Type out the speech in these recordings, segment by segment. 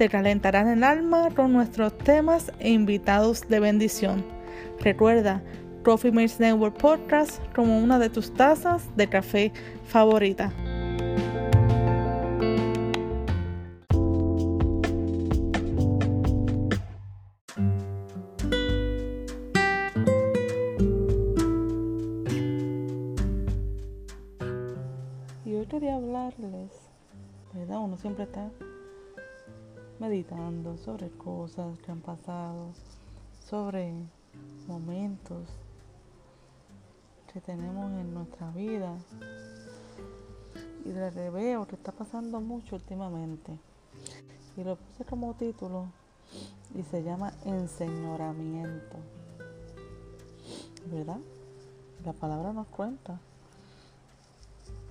te calentarán el alma con nuestros temas e invitados de bendición. Recuerda, Coffee Mates Network Podcast como una de tus tazas de café favorita. Y hoy quería hablarles, ¿verdad? Uno siempre está meditando sobre cosas que han pasado, sobre momentos que tenemos en nuestra vida. Y de reveo que está pasando mucho últimamente. Y lo puse como título y se llama enseñoramiento. ¿Verdad? La palabra nos cuenta.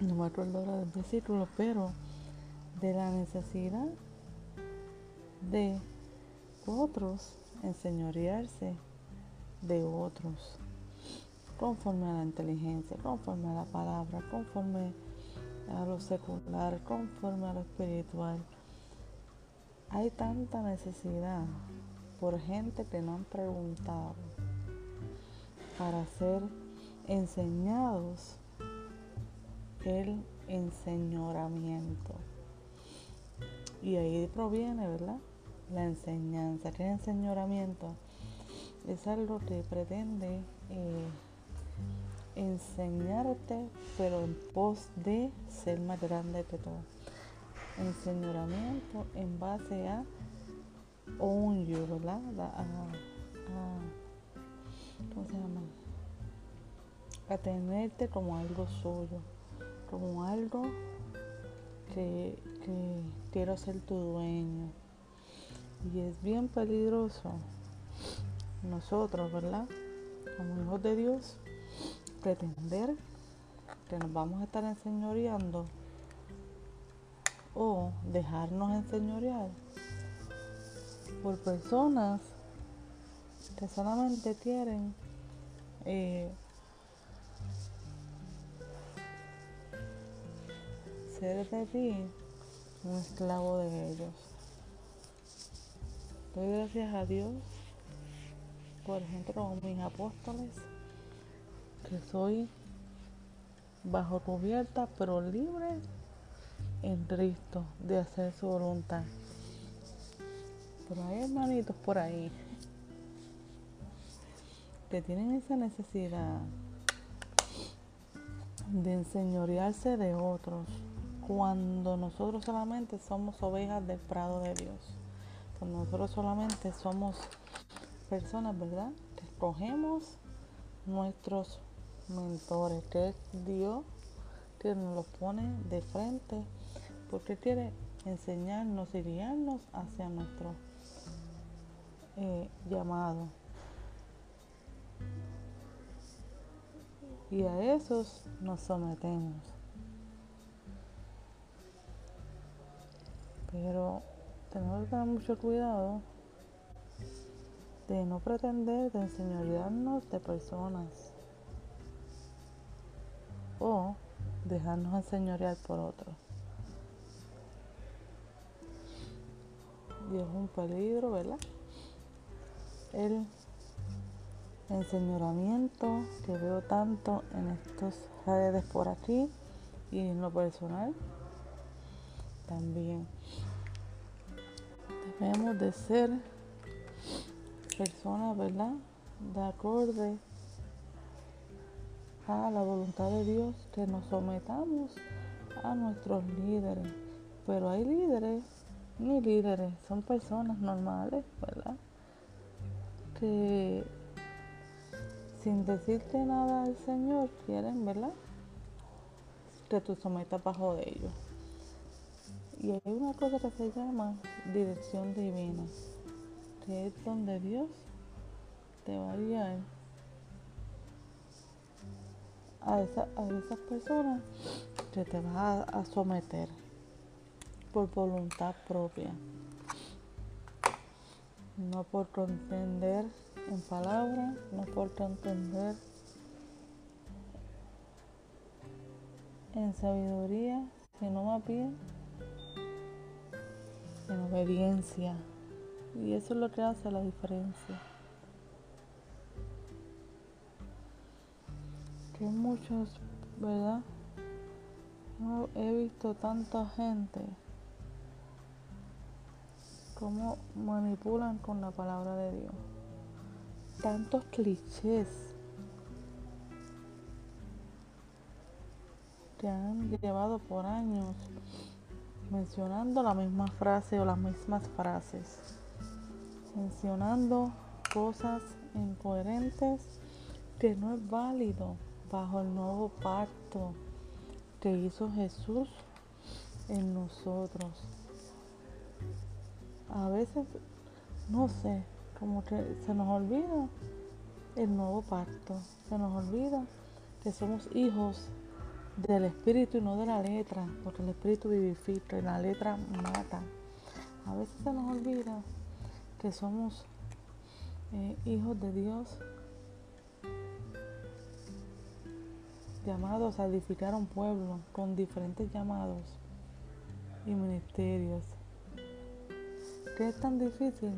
No me acuerdo ahora del versículo, pero de la necesidad de otros enseñorearse de otros conforme a la inteligencia, conforme a la palabra, conforme a lo secular, conforme a lo espiritual. Hay tanta necesidad por gente que no han preguntado para ser enseñados el enseñoramiento. Y ahí proviene, ¿verdad? La enseñanza, que es enseñoramiento. Es algo que pretende eh, enseñarte, pero en pos de ser más grande que todo. Enseñoramiento en base a un yo, ¿verdad? A, ¿Cómo se llama? A tenerte como algo suyo, como algo que, que quiero ser tu dueño. Y es bien peligroso nosotros, ¿verdad? Como hijos de Dios, pretender que nos vamos a estar enseñoreando o dejarnos enseñorear por personas que solamente quieren eh, ser de ti un esclavo de ellos. Doy gracias a Dios por gente como mis apóstoles que soy bajo cubierta pero libre en Cristo de hacer su voluntad. Pero hay hermanitos por ahí que tienen esa necesidad de enseñorearse de otros cuando nosotros solamente somos ovejas del prado de Dios. Nosotros solamente somos personas, ¿verdad? Que escogemos nuestros mentores, que es Dios que nos los pone de frente, porque quiere enseñarnos y guiarnos hacia nuestro eh, llamado. Y a esos nos sometemos. Pero tenemos que tener mucho cuidado de no pretender de enseñorearnos de personas o dejarnos enseñorear por otros. Y es un peligro, ¿verdad? El enseñoramiento que veo tanto en estos redes por aquí y en lo personal también. Debemos de ser personas, ¿verdad? De acorde a la voluntad de Dios que nos sometamos a nuestros líderes. Pero hay líderes, ni líderes, son personas normales, ¿verdad? Que sin decirte nada al Señor quieren, ¿verdad? Que tú sometas bajo de ellos. Y hay una cosa que se llama dirección divina. que es donde Dios te va a guiar a, esas personas que te vas a, someter por voluntad propia. No por entender en palabras, no por entender en sabiduría, sino más bien en obediencia. Y eso es lo que hace la diferencia. Que muchos, ¿verdad? No he visto tanta gente como manipulan con la palabra de Dios. Tantos clichés que han llevado por años mencionando la misma frase o las mismas frases, mencionando cosas incoherentes que no es válido bajo el nuevo pacto que hizo Jesús en nosotros. A veces, no sé, como que se nos olvida el nuevo pacto, se nos olvida que somos hijos del espíritu y no de la letra, porque el espíritu vivifica y la letra mata. A veces se nos olvida que somos eh, hijos de Dios, llamados a edificar un pueblo con diferentes llamados y ministerios. ¿Qué es tan difícil?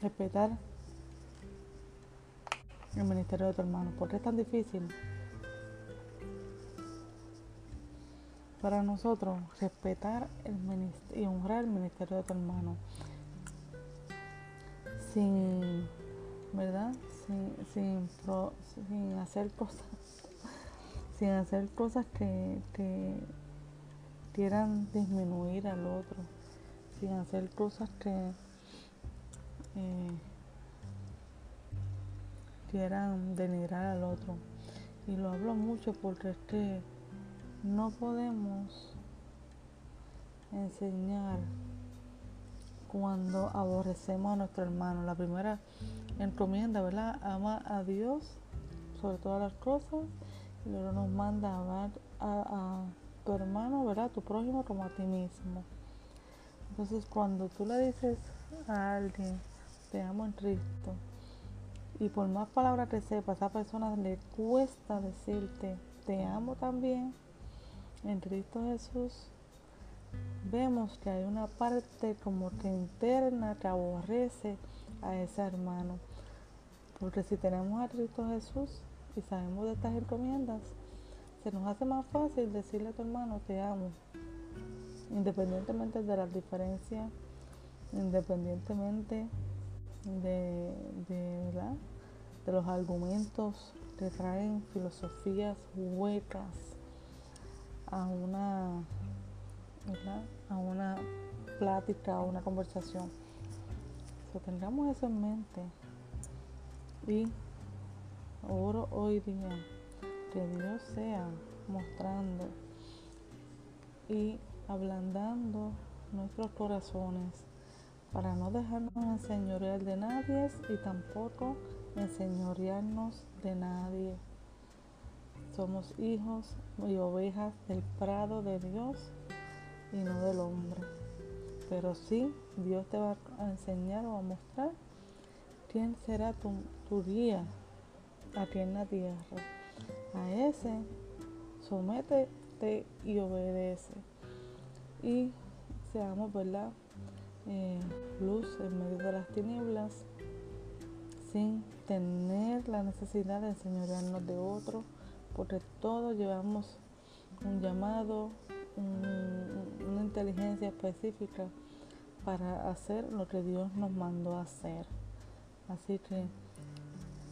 Respetar el ministerio de tu hermano. ¿Por qué es tan difícil? Para nosotros, respetar el y honrar el ministerio de tu hermano. Sin, ¿verdad? Sin, sin, sin hacer cosas, sin hacer cosas que, que quieran disminuir al otro, sin hacer cosas que eh, quieran denigrar al otro. Y lo hablo mucho porque es que no podemos enseñar cuando aborrecemos a nuestro hermano. La primera encomienda, ¿verdad? Ama a Dios sobre todas las cosas y luego nos manda a amar a, tu hermano, ¿verdad? A tu prójimo como a ti mismo. Entonces cuando tú le dices a alguien, te amo en Cristo, y por más palabras que sepa, a esa persona le cuesta decirte, te amo también. En Cristo Jesús vemos que hay una parte como que interna que aborrece a ese hermano. Porque si tenemos a Cristo Jesús y sabemos de estas encomiendas, se nos hace más fácil decirle a tu hermano, te amo. Independientemente de las diferencias, independientemente de, de, de los argumentos que traen filosofías huecas a una, a una plática, a una conversación. So, tengamos eso en mente. Y oro hoy día que Dios sea mostrando y ablandando nuestros corazones para no dejarnos enseñorear de nadie y tampoco enseñorearnos de nadie. Somos hijos y ovejas del prado de Dios y no del hombre. Pero sí, Dios te va a enseñar o a mostrar quién será tu, tu guía aquí en la tierra. A ese, sométete y obedece. Y seamos, ¿verdad? Eh, luz en medio de las tinieblas, sin tener la necesidad de enseñorearnos de otro, porque todos llevamos un llamado, una inteligencia específica para hacer lo que Dios nos mandó a hacer. Así que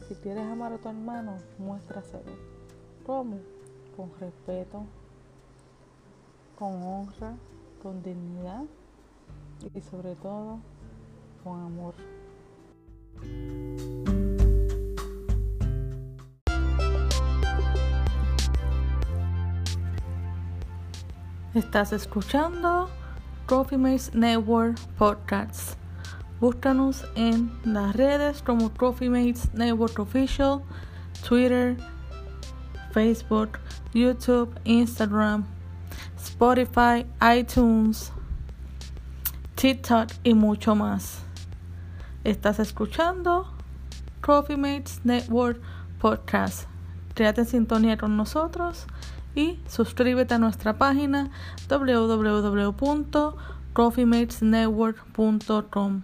si quieres amar a tu hermano, muéstraselo. ¿Cómo? Con respeto, con honra, con dignidad y sobre todo con amor. Estás escuchando Trophy Mates Network Podcast. Búscanos en las redes como Trophy Mates Network Official, Twitter, Facebook, YouTube, Instagram, Spotify, iTunes, TikTok y mucho más. Estás escuchando Trophy Mates Network Podcast. Quédate en sintonía con nosotros y suscríbete a nuestra página www.coffeematesnetwork.com.